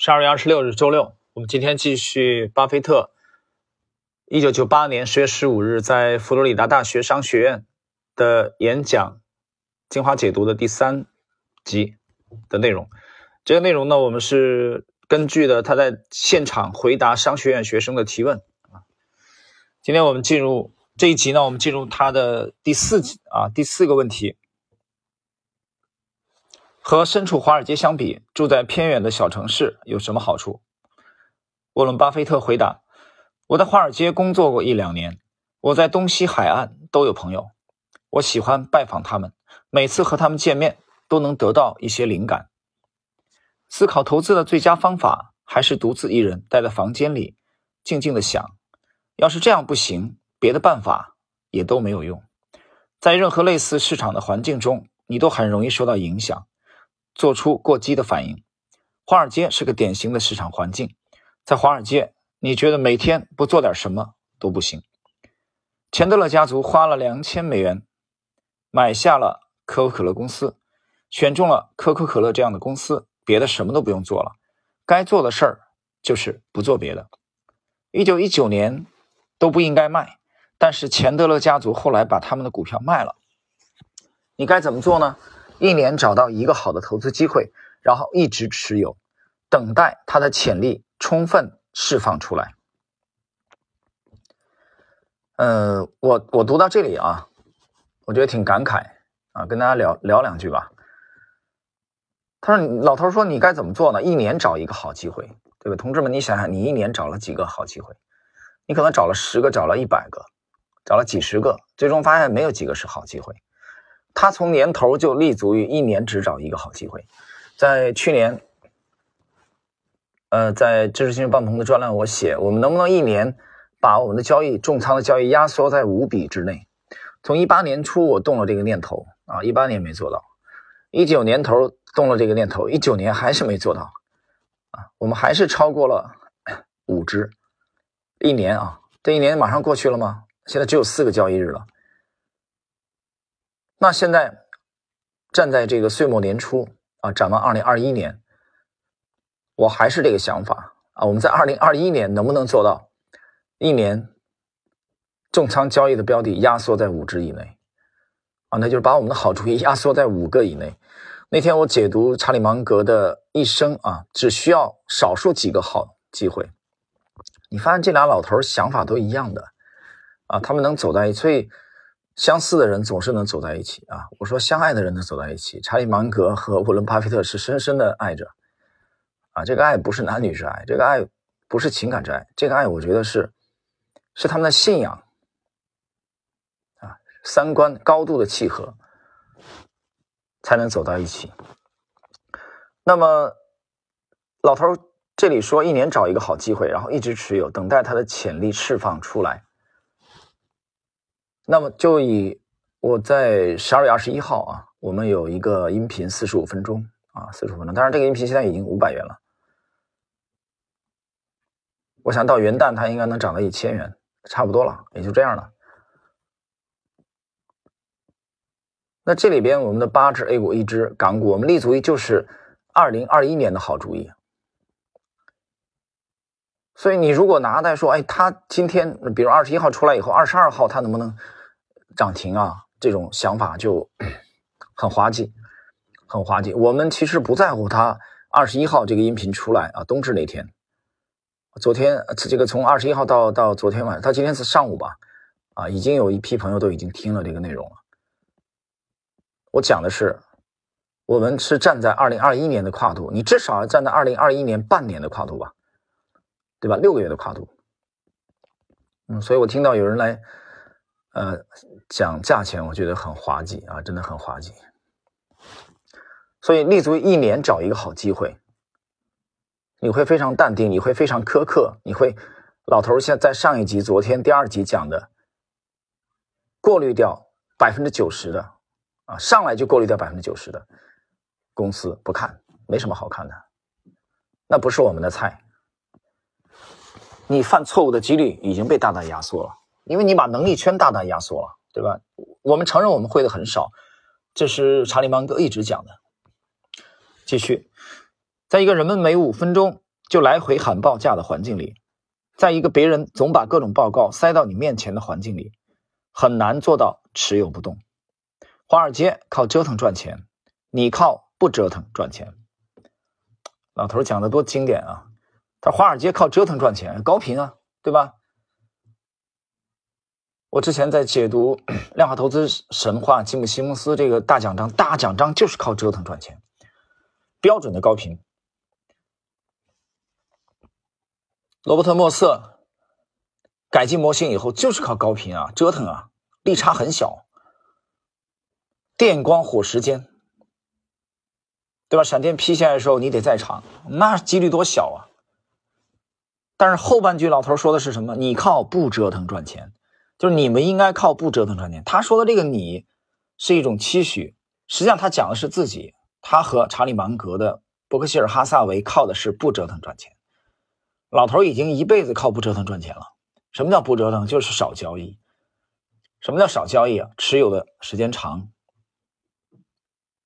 十二月二十六日，周六，我们今天继续巴菲特一九九八年十月十五日在佛罗里达大学商学院的演讲精华解读的第三集的内容。这个内容呢，我们是根据的他在现场回答商学院学生的提问啊。今天我们进入这一集呢，我们进入他的第四集啊，第四个问题。和身处华尔街相比，住在偏远的小城市有什么好处？沃伦·巴菲特回答：“我在华尔街工作过一两年，我在东西海岸都有朋友，我喜欢拜访他们，每次和他们见面都能得到一些灵感。思考投资的最佳方法还是独自一人待在房间里，静静的想。要是这样不行，别的办法也都没有用。在任何类似市场的环境中，你都很容易受到影响。”做出过激的反应。华尔街是个典型的市场环境，在华尔街，你觉得每天不做点什么都不行。钱德勒家族花了两千美元买下了可口可乐公司，选中了可口可乐这样的公司，别的什么都不用做了，该做的事儿就是不做别的。一九一九年都不应该卖，但是钱德勒家族后来把他们的股票卖了，你该怎么做呢？一年找到一个好的投资机会，然后一直持有，等待它的潜力充分释放出来。呃，我我读到这里啊，我觉得挺感慨啊，跟大家聊聊两句吧。他说：“老头说你该怎么做呢？一年找一个好机会，对吧？同志们，你想想，你一年找了几个好机会？你可能找了十个，找了一百个，找了几十个，最终发现没有几个是好机会。”他从年头就立足于一年只找一个好机会，在去年，呃，在知识星球棒棚的专栏，我写我们能不能一年把我们的交易重仓的交易压缩在五笔之内？从一八年初我动了这个念头啊，一八年没做到，一九年头动了这个念头，一九年还是没做到啊，我们还是超过了五只，一年啊，这一年马上过去了吗？现在只有四个交易日了。那现在站在这个岁末年初啊，展望二零二一年，我还是这个想法啊。我们在二零二一年能不能做到一年重仓交易的标的压缩在五只以内啊？那就是把我们的好主意压缩在五个以内。那天我解读查理芒格的一生啊，只需要少数几个好机会。你发现这俩老头想法都一样的啊，他们能走在一起。所以。相似的人总是能走在一起啊！我说相爱的人能走在一起。查理芒格和沃伦巴菲特是深深的爱着啊！这个爱不是男女之爱，这个爱不是情感之爱，这个爱我觉得是是他们的信仰啊，三观高度的契合才能走到一起。那么老头这里说，一年找一个好机会，然后一直持有，等待他的潜力释放出来。那么就以我在十二月二十一号啊，我们有一个音频四十五分钟啊，四十五分钟。当然，这个音频现在已经五百元了。我想到元旦它应该能涨到一千元，差不多了，也就这样了。那这里边我们的八只 A 股，一只港股，我们立足于就是二零二一年的好主意。所以你如果拿来说，哎，他今天比如二十一号出来以后，二十二号他能不能？涨停啊，这种想法就 很滑稽，很滑稽。我们其实不在乎它二十一号这个音频出来啊，冬至那天。昨天这个从二十一号到到昨天晚，到今天是上午吧，啊，已经有一批朋友都已经听了这个内容了。我讲的是，我们是站在二零二一年的跨度，你至少要站在二零二一年半年的跨度吧，对吧？六个月的跨度。嗯，所以我听到有人来。呃，讲价钱我觉得很滑稽啊，真的很滑稽。所以立足一年找一个好机会，你会非常淡定，你会非常苛刻，你会老头现在上一集昨天第二集讲的，过滤掉百分之九十的啊，上来就过滤掉百分之九十的公司不看，没什么好看的，那不是我们的菜。你犯错误的几率已经被大大压缩了。因为你把能力圈大大压缩了，对吧？我们承认我们会的很少，这是查理芒格一直讲的。继续，在一个人们每五分钟就来回喊报价的环境里，在一个别人总把各种报告塞到你面前的环境里，很难做到持有不动。华尔街靠折腾赚钱，你靠不折腾赚钱。老头讲的多经典啊！他华尔街靠折腾赚钱，高频啊，对吧？我之前在解读《量化投资神话》吉姆·西蒙斯这个大奖章，大奖章就是靠折腾赚钱，标准的高频。罗伯特·莫瑟改进模型以后，就是靠高频啊，折腾啊，利差很小，电光火石间，对吧？闪电劈下来的时候，你得在场，那几率多小啊！但是后半句老头说的是什么？你靠不折腾赚钱。就是你们应该靠不折腾赚钱。他说的这个“你”是一种期许，实际上他讲的是自己。他和查理芒格的伯克希尔哈萨维靠的是不折腾赚钱。老头已经一辈子靠不折腾赚钱了。什么叫不折腾？就是少交易。什么叫少交易啊？持有的时间长。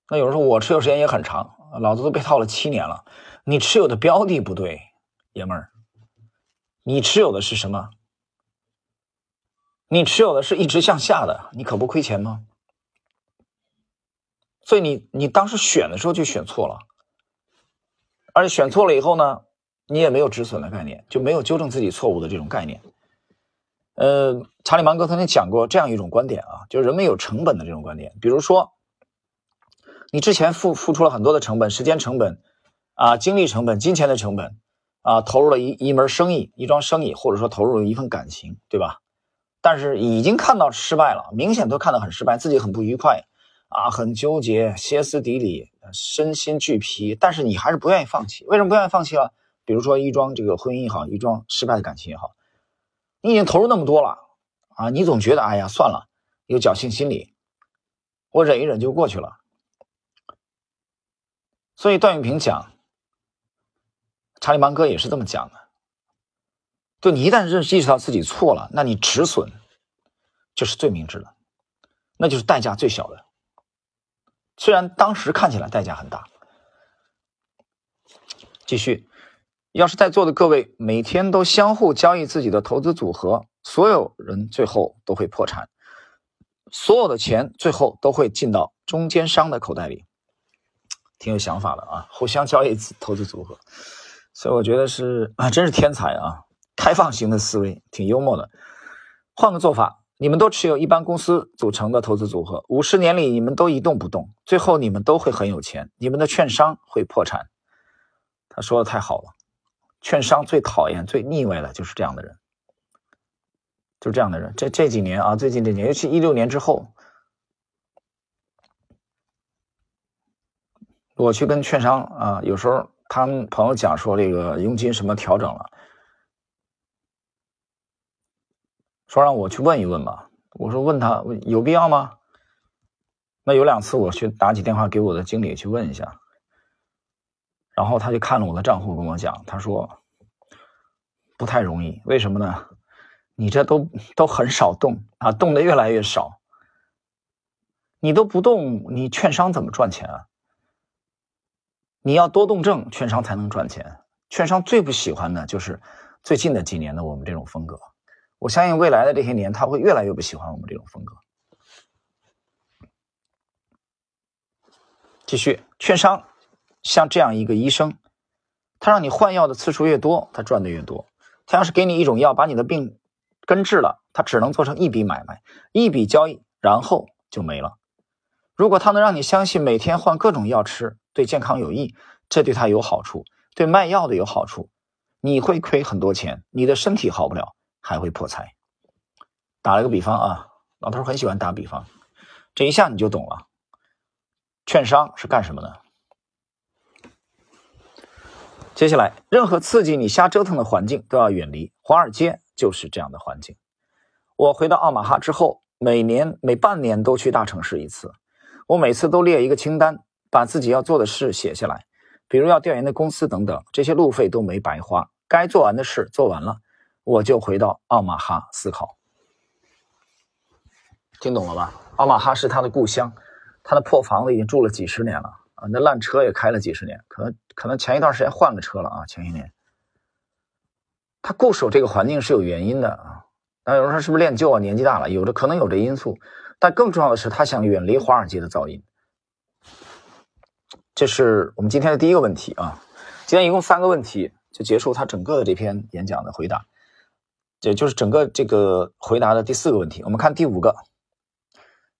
那有人说我持有时间也很长，老子都被套了七年了。你持有的标的不对，爷们儿，你持有的是什么？你持有的是一直向下的，你可不亏钱吗？所以你你当时选的时候就选错了，而且选错了以后呢，你也没有止损的概念，就没有纠正自己错误的这种概念。呃，查理芒格曾经讲过这样一种观点啊，就是人们有成本的这种观点。比如说，你之前付付出了很多的成本，时间成本啊，精力成本，金钱的成本啊，投入了一一门生意，一桩生意，或者说投入了一份感情，对吧？但是已经看到失败了，明显都看得很失败，自己很不愉快，啊，很纠结，歇斯底里，身心俱疲。但是你还是不愿意放弃，为什么不愿意放弃了？比如说一桩这个婚姻也好，一桩失败的感情也好，你已经投入那么多了，啊，你总觉得哎呀算了，有侥幸心理，我忍一忍就过去了。所以段永平讲，查理芒格也是这么讲的。就你一旦认识意识到自己错了，那你止损就是最明智的，那就是代价最小的。虽然当时看起来代价很大。继续，要是在座的各位每天都相互交易自己的投资组合，所有人最后都会破产，所有的钱最后都会进到中间商的口袋里。挺有想法的啊，互相交易投资组合，所以我觉得是啊，真是天才啊。开放型的思维挺幽默的。换个做法，你们都持有一般公司组成的投资组合，五十年里你们都一动不动，最后你们都会很有钱，你们的券商会破产。他说的太好了，券商最讨厌、最腻歪的就是这样的人，就这样的人。这这几年啊，最近这几年，尤其一六年之后，我去跟券商啊，有时候他们朋友讲说这个佣金什么调整了。说让我去问一问吧，我说问他有必要吗？那有两次我去打起电话给我的经理去问一下，然后他就看了我的账户跟我讲，他说不太容易，为什么呢？你这都都很少动啊，动的越来越少，你都不动，你券商怎么赚钱啊？你要多动症，券商才能赚钱。券商最不喜欢的就是最近的几年的我们这种风格。我相信未来的这些年，他会越来越不喜欢我们这种风格。继续，券商像这样一个医生，他让你换药的次数越多，他赚的越多。他要是给你一种药，把你的病根治了，他只能做成一笔买卖，一笔交易，然后就没了。如果他能让你相信每天换各种药吃对健康有益，这对他有好处，对卖药的有好处，你会亏很多钱，你的身体好不了。还会破财。打了个比方啊，老头很喜欢打比方，这一下你就懂了。券商是干什么的？接下来，任何刺激你瞎折腾的环境都要远离。华尔街就是这样的环境。我回到奥马哈之后，每年每半年都去大城市一次。我每次都列一个清单，把自己要做的事写下来，比如要调研的公司等等，这些路费都没白花。该做完的事做完了。我就回到奥马哈思考，听懂了吧？奥马哈是他的故乡，他的破房子已经住了几十年了啊，那烂车也开了几十年，可能可能前一段时间换了车了啊，前些年。他固守这个环境是有原因的啊。那有人说是不是练就啊？年纪大了，有的可能有这因素，但更重要的是他想远离华尔街的噪音。这是我们今天的第一个问题啊。今天一共三个问题就结束他整个的这篇演讲的回答，也就是整个这个回答的第四个问题。我们看第五个，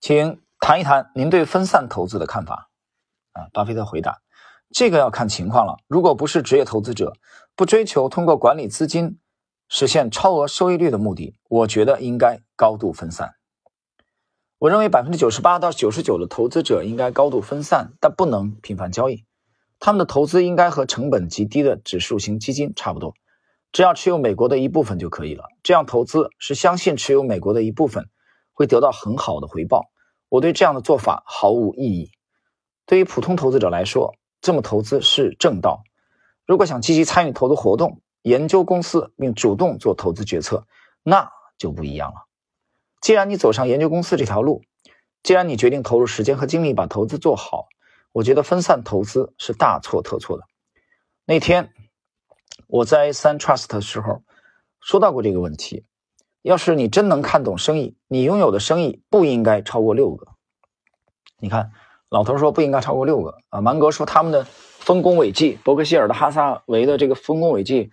请谈一谈您对分散投资的看法啊。巴菲特回答：这个要看情况了。如果不是职业投资者，不追求通过管理资金实现超额收益率的目的，我觉得应该高度分散。我认为百分之九十八到九十九的投资者应该高度分散，但不能频繁交易。他们的投资应该和成本极低的指数型基金差不多，只要持有美国的一部分就可以了。这样投资是相信持有美国的一部分会得到很好的回报。我对这样的做法毫无异议。对于普通投资者来说，这么投资是正道。如果想积极参与投资活动、研究公司并主动做投资决策，那就不一样了。既然你走上研究公司这条路，既然你决定投入时间和精力把投资做好。我觉得分散投资是大错特错的。那天我在三 trust 的时候说到过这个问题。要是你真能看懂生意，你拥有的生意不应该超过六个。你看，老头说不应该超过六个啊。芒格说他们的丰功伟绩，伯克希尔的哈萨维的这个丰功伟绩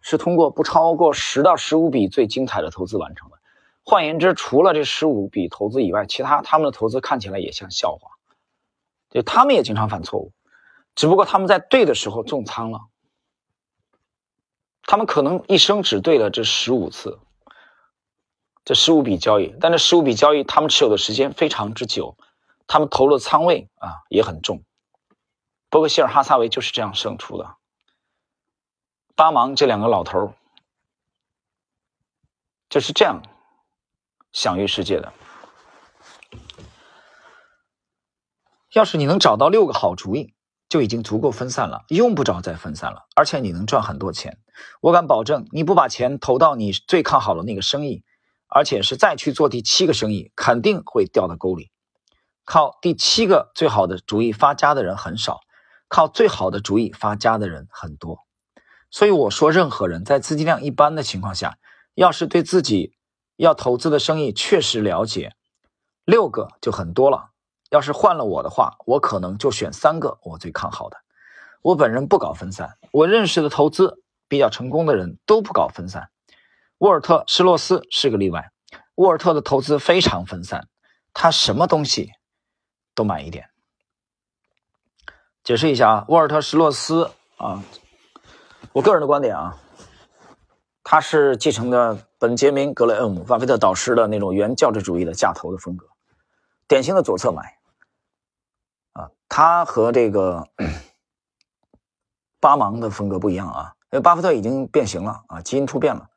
是通过不超过十到十五笔最精彩的投资完成的。换言之，除了这十五笔投资以外，其他他们的投资看起来也像笑话。就他们也经常犯错误，只不过他们在对的时候重仓了。他们可能一生只对了这十五次，这十五笔交易，但这十五笔交易他们持有的时间非常之久，他们投入的仓位啊也很重。伯克希尔哈撒韦就是这样胜出的。巴芒这两个老头就是这样享誉世界的。要是你能找到六个好主意，就已经足够分散了，用不着再分散了。而且你能赚很多钱，我敢保证，你不把钱投到你最看好的那个生意，而且是再去做第七个生意，肯定会掉到沟里。靠第七个最好的主意发家的人很少，靠最好的主意发家的人很多。所以我说，任何人在资金量一般的情况下，要是对自己要投资的生意确实了解，六个就很多了。要是换了我的话，我可能就选三个我最看好的。我本人不搞分散，我认识的投资比较成功的人都不搞分散。沃尔特·施洛斯是个例外。沃尔特的投资非常分散，他什么东西都买一点。解释一下啊，沃尔特·施洛斯啊，我个人的观点啊，他是继承的本杰明·格雷厄姆、巴菲特导师的那种原教旨主义的价投的风格。典型的左侧买，他和这个巴芒的风格不一样啊，因为巴菲特已经变形了啊，基因突变了，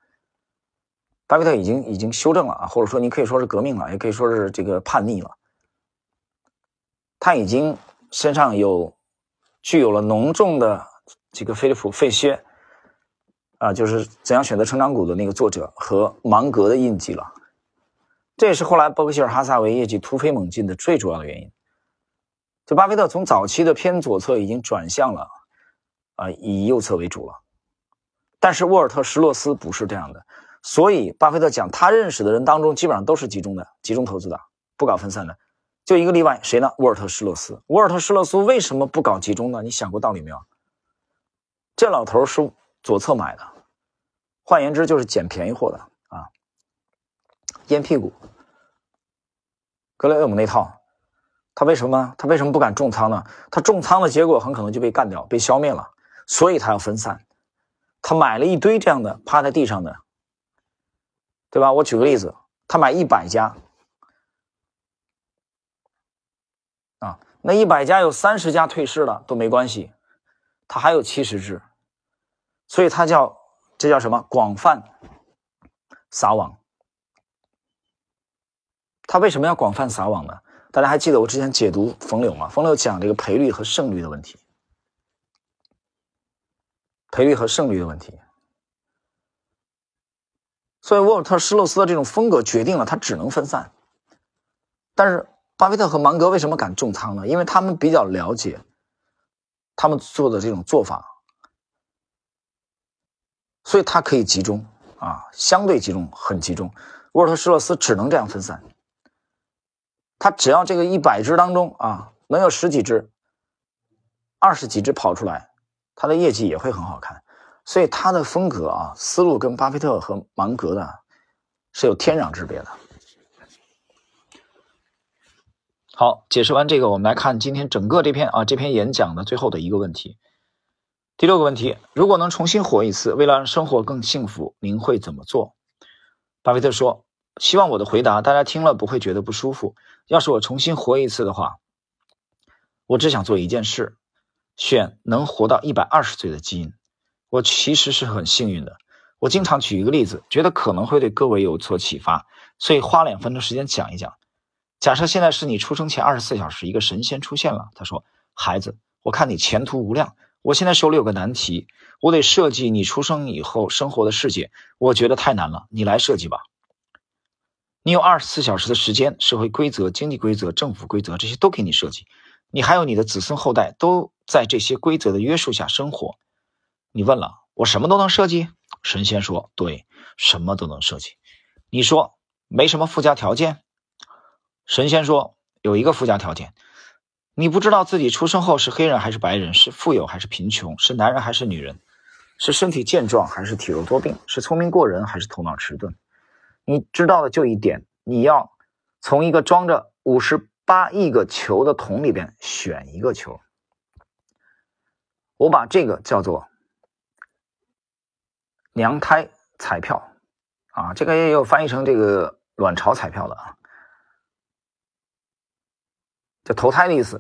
巴菲特已经已经修正了啊，或者说你可以说是革命了，也可以说是这个叛逆了，他已经身上有具有了浓重的这个菲利普费歇啊，就是怎样选择成长股的那个作者和芒格的印记了。这也是后来伯克希尔哈撒韦业绩突飞猛进的最主要的原因。就巴菲特从早期的偏左侧已经转向了，啊，以右侧为主了。但是沃尔特·施洛斯不是这样的，所以巴菲特讲他认识的人当中基本上都是集中的，集中投资的，不搞分散的。就一个例外，谁呢？沃尔特·施洛斯。沃尔特·施洛斯为什么不搞集中呢？你想过道理没有？这老头是左侧买的，换言之就是捡便宜货的啊。烟屁股，格雷厄姆那套，他为什么他为什么不敢重仓呢？他重仓的结果很可能就被干掉、被消灭了，所以他要分散。他买了一堆这样的趴在地上的，对吧？我举个例子，他买一百家，啊，那一百家有三十家退市了都没关系，他还有七十只，所以他叫这叫什么？广泛撒网。他为什么要广泛撒网呢？大家还记得我之前解读冯柳吗？冯柳讲这个赔率和胜率的问题，赔率和胜率的问题。所以沃尔特·施洛斯的这种风格决定了他只能分散。但是巴菲特和芒格为什么敢重仓呢？因为他们比较了解他们做的这种做法。所以他可以集中啊，相对集中，很集中。沃尔特施洛斯只能这样分散，他只要这个一百只当中啊，能有十几只、二十几只跑出来，他的业绩也会很好看。所以他的风格啊，思路跟巴菲特和芒格的是有天壤之别的。好，解释完这个，我们来看今天整个这篇啊这篇演讲的最后的一个问题。第六个问题：如果能重新活一次，为了让生活更幸福，您会怎么做？巴菲特说：“希望我的回答大家听了不会觉得不舒服。要是我重新活一次的话，我只想做一件事，选能活到一百二十岁的基因。我其实是很幸运的。我经常举一个例子，觉得可能会对各位有所启发，所以花两分钟时间讲一讲。假设现在是你出生前二十四小时，一个神仙出现了，他说：‘孩子，我看你前途无量。我现在手里有个难题。’”我得设计你出生以后生活的世界，我觉得太难了，你来设计吧。你有二十四小时的时间，社会规则、经济规则、政府规则这些都给你设计，你还有你的子孙后代都在这些规则的约束下生活。你问了，我什么都能设计？神仙说，对，什么都能设计。你说没什么附加条件？神仙说，有一个附加条件。你不知道自己出生后是黑人还是白人，是富有还是贫穷，是男人还是女人。是身体健壮还是体弱多病？是聪明过人还是头脑迟钝？你知道的就一点，你要从一个装着五十八亿个球的桶里边选一个球。我把这个叫做娘胎彩票啊，这个也有翻译成这个卵巢彩票的啊，就投胎的意思。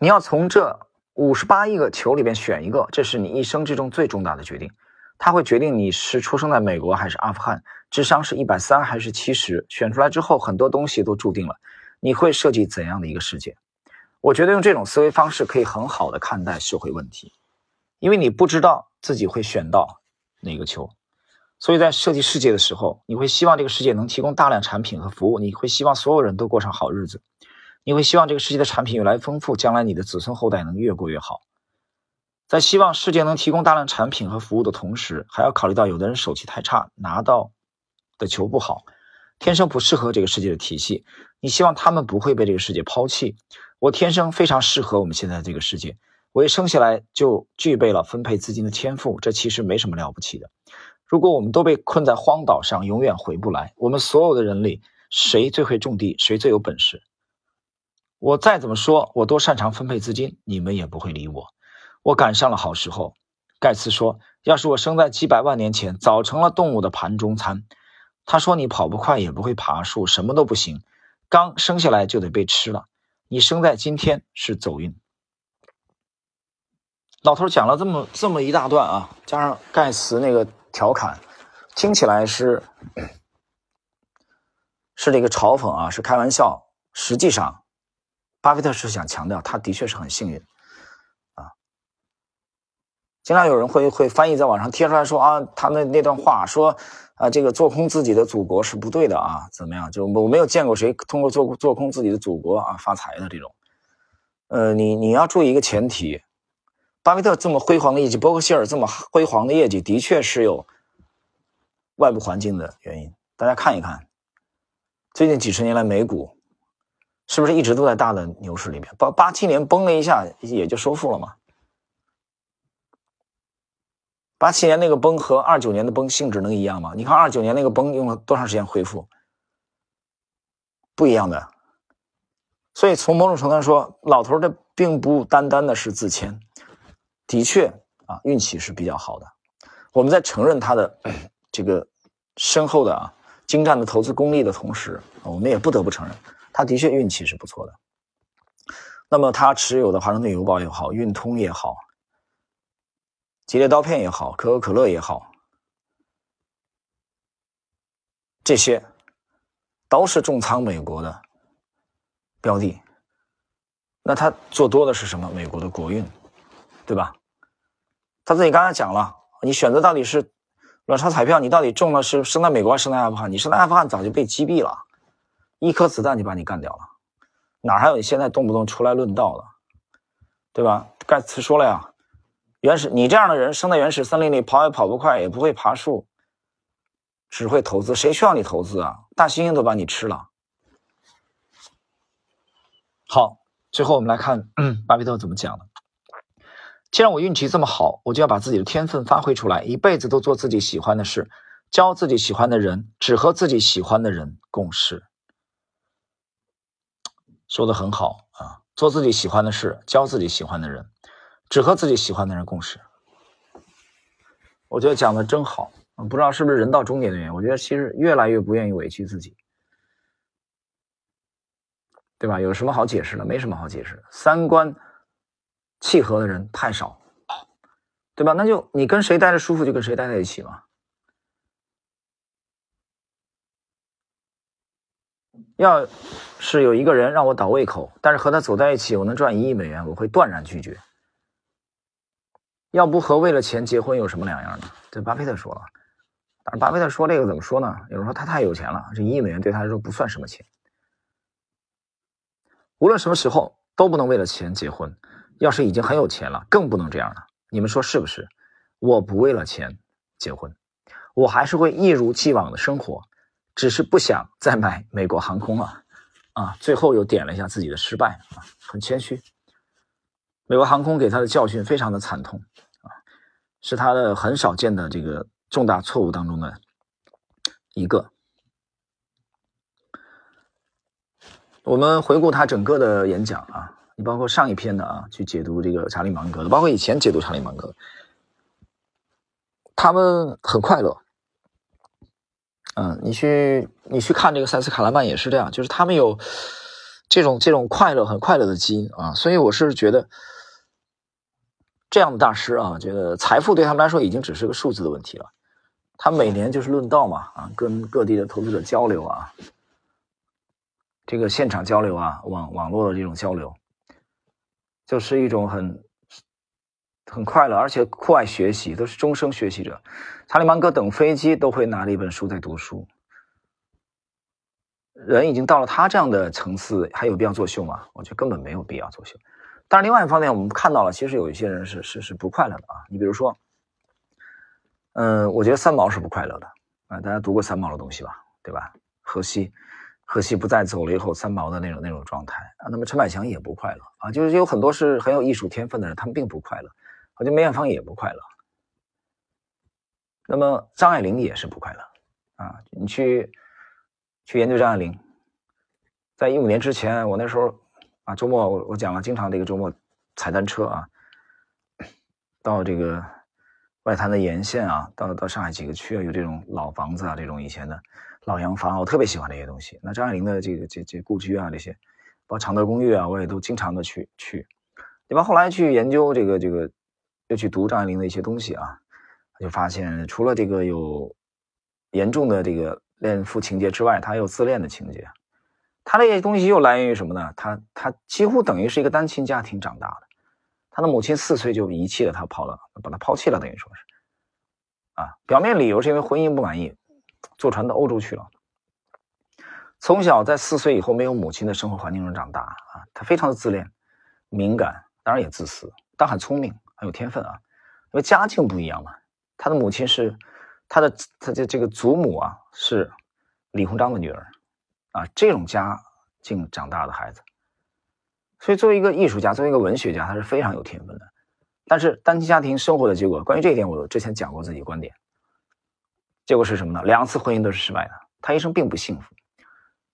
你要从这。五十八亿个球里边选一个，这是你一生之中最重大的决定，它会决定你是出生在美国还是阿富汗，智商是一百三还是七十。选出来之后，很多东西都注定了你会设计怎样的一个世界。我觉得用这种思维方式可以很好的看待社会问题，因为你不知道自己会选到哪个球，所以在设计世界的时候，你会希望这个世界能提供大量产品和服务，你会希望所有人都过上好日子。你会希望这个世界的产品越来越丰富，将来你的子孙后代能越过越好。在希望世界能提供大量产品和服务的同时，还要考虑到有的人手气太差，拿到的球不好，天生不适合这个世界的体系。你希望他们不会被这个世界抛弃。我天生非常适合我们现在这个世界，我一生下来就具备了分配资金的天赋，这其实没什么了不起的。如果我们都被困在荒岛上，永远回不来，我们所有的人类，谁最会种地，谁最有本事？我再怎么说，我多擅长分配资金，你们也不会理我。我赶上了好时候。盖茨说：“要是我生在几百万年前，早成了动物的盘中餐。”他说：“你跑不快，也不会爬树，什么都不行，刚生下来就得被吃了。你生在今天是走运。”老头讲了这么这么一大段啊，加上盖茨那个调侃，听起来是是这个嘲讽啊，是开玩笑，实际上。巴菲特是想强调，他的确是很幸运，啊，经常有人会会翻译在网上贴出来说啊，他那那段话说啊，这个做空自己的祖国是不对的啊，怎么样？就我没有见过谁通过做做空自己的祖国啊发财的这种，呃，你你要注意一个前提，巴菲特这么辉煌的业绩，伯克希尔这么辉煌的业绩，的确是有外部环境的原因。大家看一看，最近几十年来美股。是不是一直都在大的牛市里面？八八七年崩了一下，也就收复了嘛。八七年那个崩和二九年的崩性质能一样吗？你看二九年那个崩用了多长时间恢复？不一样的。所以从某种程度上说，老头的并不单单的是自谦，的确啊，运气是比较好的。我们在承认他的这个深厚的啊精湛的投资功力的同时，我们也不得不承认。他的确运气是不错的。那么他持有的华盛顿邮报也好，运通也好，吉列刀片也好，可口可乐也好，这些都是重仓美国的标的。那他做多的是什么？美国的国运，对吧？他自己刚才讲了，你选择到底是卵巢彩票，你到底中的是生在美国还是生在阿富汗？你生在阿富汗早就被击毙了。一颗子弹就把你干掉了，哪还有你现在动不动出来论道的，对吧？盖茨说了呀，原始，你这样的人生在原始森林里，跑也跑不快，也不会爬树，只会投资。谁需要你投资啊？大猩猩都把你吃了。好，最后我们来看巴菲特怎么讲的。既然我运气这么好，我就要把自己的天分发挥出来，一辈子都做自己喜欢的事，交自己喜欢的人，只和自己喜欢的人共事。说的很好啊，做自己喜欢的事，交自己喜欢的人。只和自己喜欢的人共事，我觉得讲的真好。不知道是不是人到中年的原因，我觉得其实越来越不愿意委屈自己，对吧？有什么好解释的？没什么好解释。三观契合的人太少，对吧？那就你跟谁待着舒服，就跟谁待在一起嘛。要是有一个人让我倒胃口，但是和他走在一起，我能赚一亿美元，我会断然拒绝。要不和为了钱结婚有什么两样呢？这巴菲特说了，但是巴菲特说这个怎么说呢？有人说他太有钱了，这一亿美元对他来说不算什么钱。无论什么时候都不能为了钱结婚，要是已经很有钱了，更不能这样了。你们说是不是？我不为了钱结婚，我还是会一如既往的生活，只是不想再买美国航空了。啊，最后又点了一下自己的失败啊，很谦虚。美国航空给他的教训非常的惨痛啊，是他的很少见的这个重大错误当中的一个。我们回顾他整个的演讲啊，你包括上一篇的啊，去解读这个查理芒格的，包括以前解读查理芒格，他们很快乐。嗯，你去你去看这个塞斯卡拉曼也是这样，就是他们有这种这种快乐很快乐的基因啊，所以我是觉得。这样的大师啊，觉得财富对他们来说已经只是个数字的问题了。他每年就是论道嘛，啊，跟各地的投资者交流啊，这个现场交流啊，网网络的这种交流，就是一种很很快乐，而且酷爱学习，都是终生学习者。查理芒格等飞机都会拿着一本书在读书。人已经到了他这样的层次，还有必要作秀吗？我觉得根本没有必要作秀。但是另外一方面，我们看到了，其实有一些人是是是不快乐的啊。你比如说，嗯，我觉得三毛是不快乐的啊。大家读过三毛的东西吧？对吧？荷西，荷西不再走了以后，三毛的那种那种状态啊。那么陈百强也不快乐啊，就是有很多是很有艺术天分的人，他们并不快乐。我觉得梅艳芳也不快乐。那么张爱玲也是不快乐啊。你去去研究张爱玲，在一五年之前，我那时候。啊，周末我我讲了，经常这个周末踩单车啊，到这个外滩的沿线啊，到到上海几个区啊，有这种老房子啊，这种以前的老洋房，我特别喜欢这些东西。那张爱玲的这个这这故居啊，这些包括常德公寓啊，我也都经常的去去，对吧？后来去研究这个这个，又去读张爱玲的一些东西啊，就发现除了这个有严重的这个恋父情节之外，他还有自恋的情节。他这些东西又来源于什么呢？他他几乎等于是一个单亲家庭长大的，他的母亲四岁就遗弃了他，跑了，把他抛弃了，等于说是，啊，表面理由是因为婚姻不满意，坐船到欧洲去了。从小在四岁以后没有母亲的生活环境中长大啊，他非常的自恋、敏感，当然也自私，但很聪明，很有天分啊。因为家境不一样嘛，他的母亲是他的他的这个祖母啊，是李鸿章的女儿。啊，这种家境长大的孩子，所以作为一个艺术家，作为一个文学家，他是非常有天分的。但是单亲家庭生活的结果，关于这一点，我之前讲过自己观点。结果是什么呢？两次婚姻都是失败的，他一生并不幸福。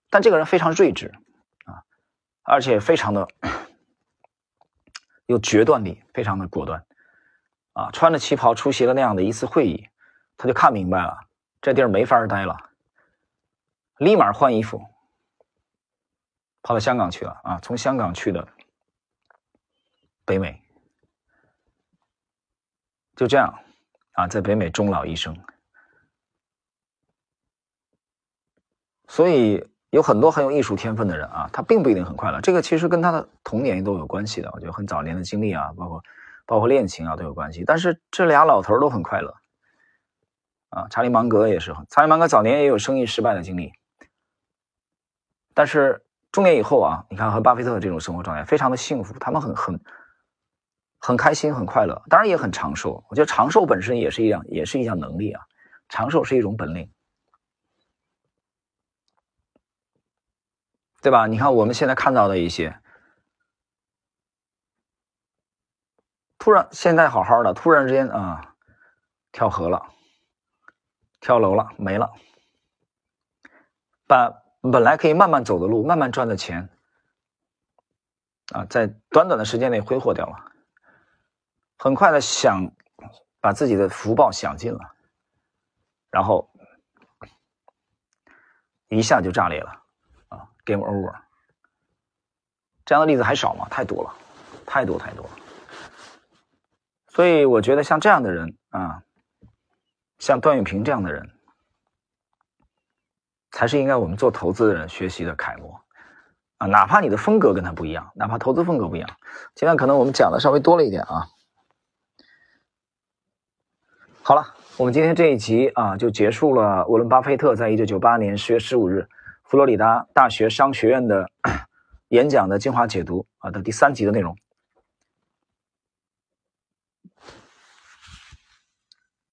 但这个人非常睿智啊，而且非常的有决断力，非常的果断啊。穿着旗袍出席了那样的一次会议，他就看明白了，这地儿没法待了。立马换衣服，跑到香港去了啊！从香港去的北美，就这样啊，在北美终老一生。所以有很多很有艺术天分的人啊，他并不一定很快乐。这个其实跟他的童年都有关系的，我觉得很早年的经历啊，包括包括恋情啊都有关系。但是这俩老头都很快乐啊！查理芒格也是，查理芒格早年也有生意失败的经历。但是中年以后啊，你看和巴菲特这种生活状态非常的幸福，他们很很很开心，很快乐，当然也很长寿。我觉得长寿本身也是一样，也是一项能力啊。长寿是一种本领，对吧？你看我们现在看到的一些，突然现在好好的，突然之间啊，跳河了，跳楼了，没了，把本来可以慢慢走的路，慢慢赚的钱，啊，在短短的时间内挥霍掉了。很快的想把自己的福报享尽了，然后一下就炸裂了啊，game over。这样的例子还少吗？太多了，太多太多了。所以我觉得像这样的人啊，像段永平这样的人，才是应该我们做投资的人学习的楷模啊。哪怕你的风格跟他不一样，哪怕投资风格不一样，今天可能我们讲的稍微多了一点啊。好了，我们今天这一集啊就结束了。沃伦·巴菲特在一九九八年十月十五日佛罗里达大学商学院的 演讲的精华解读啊的第三集的内容。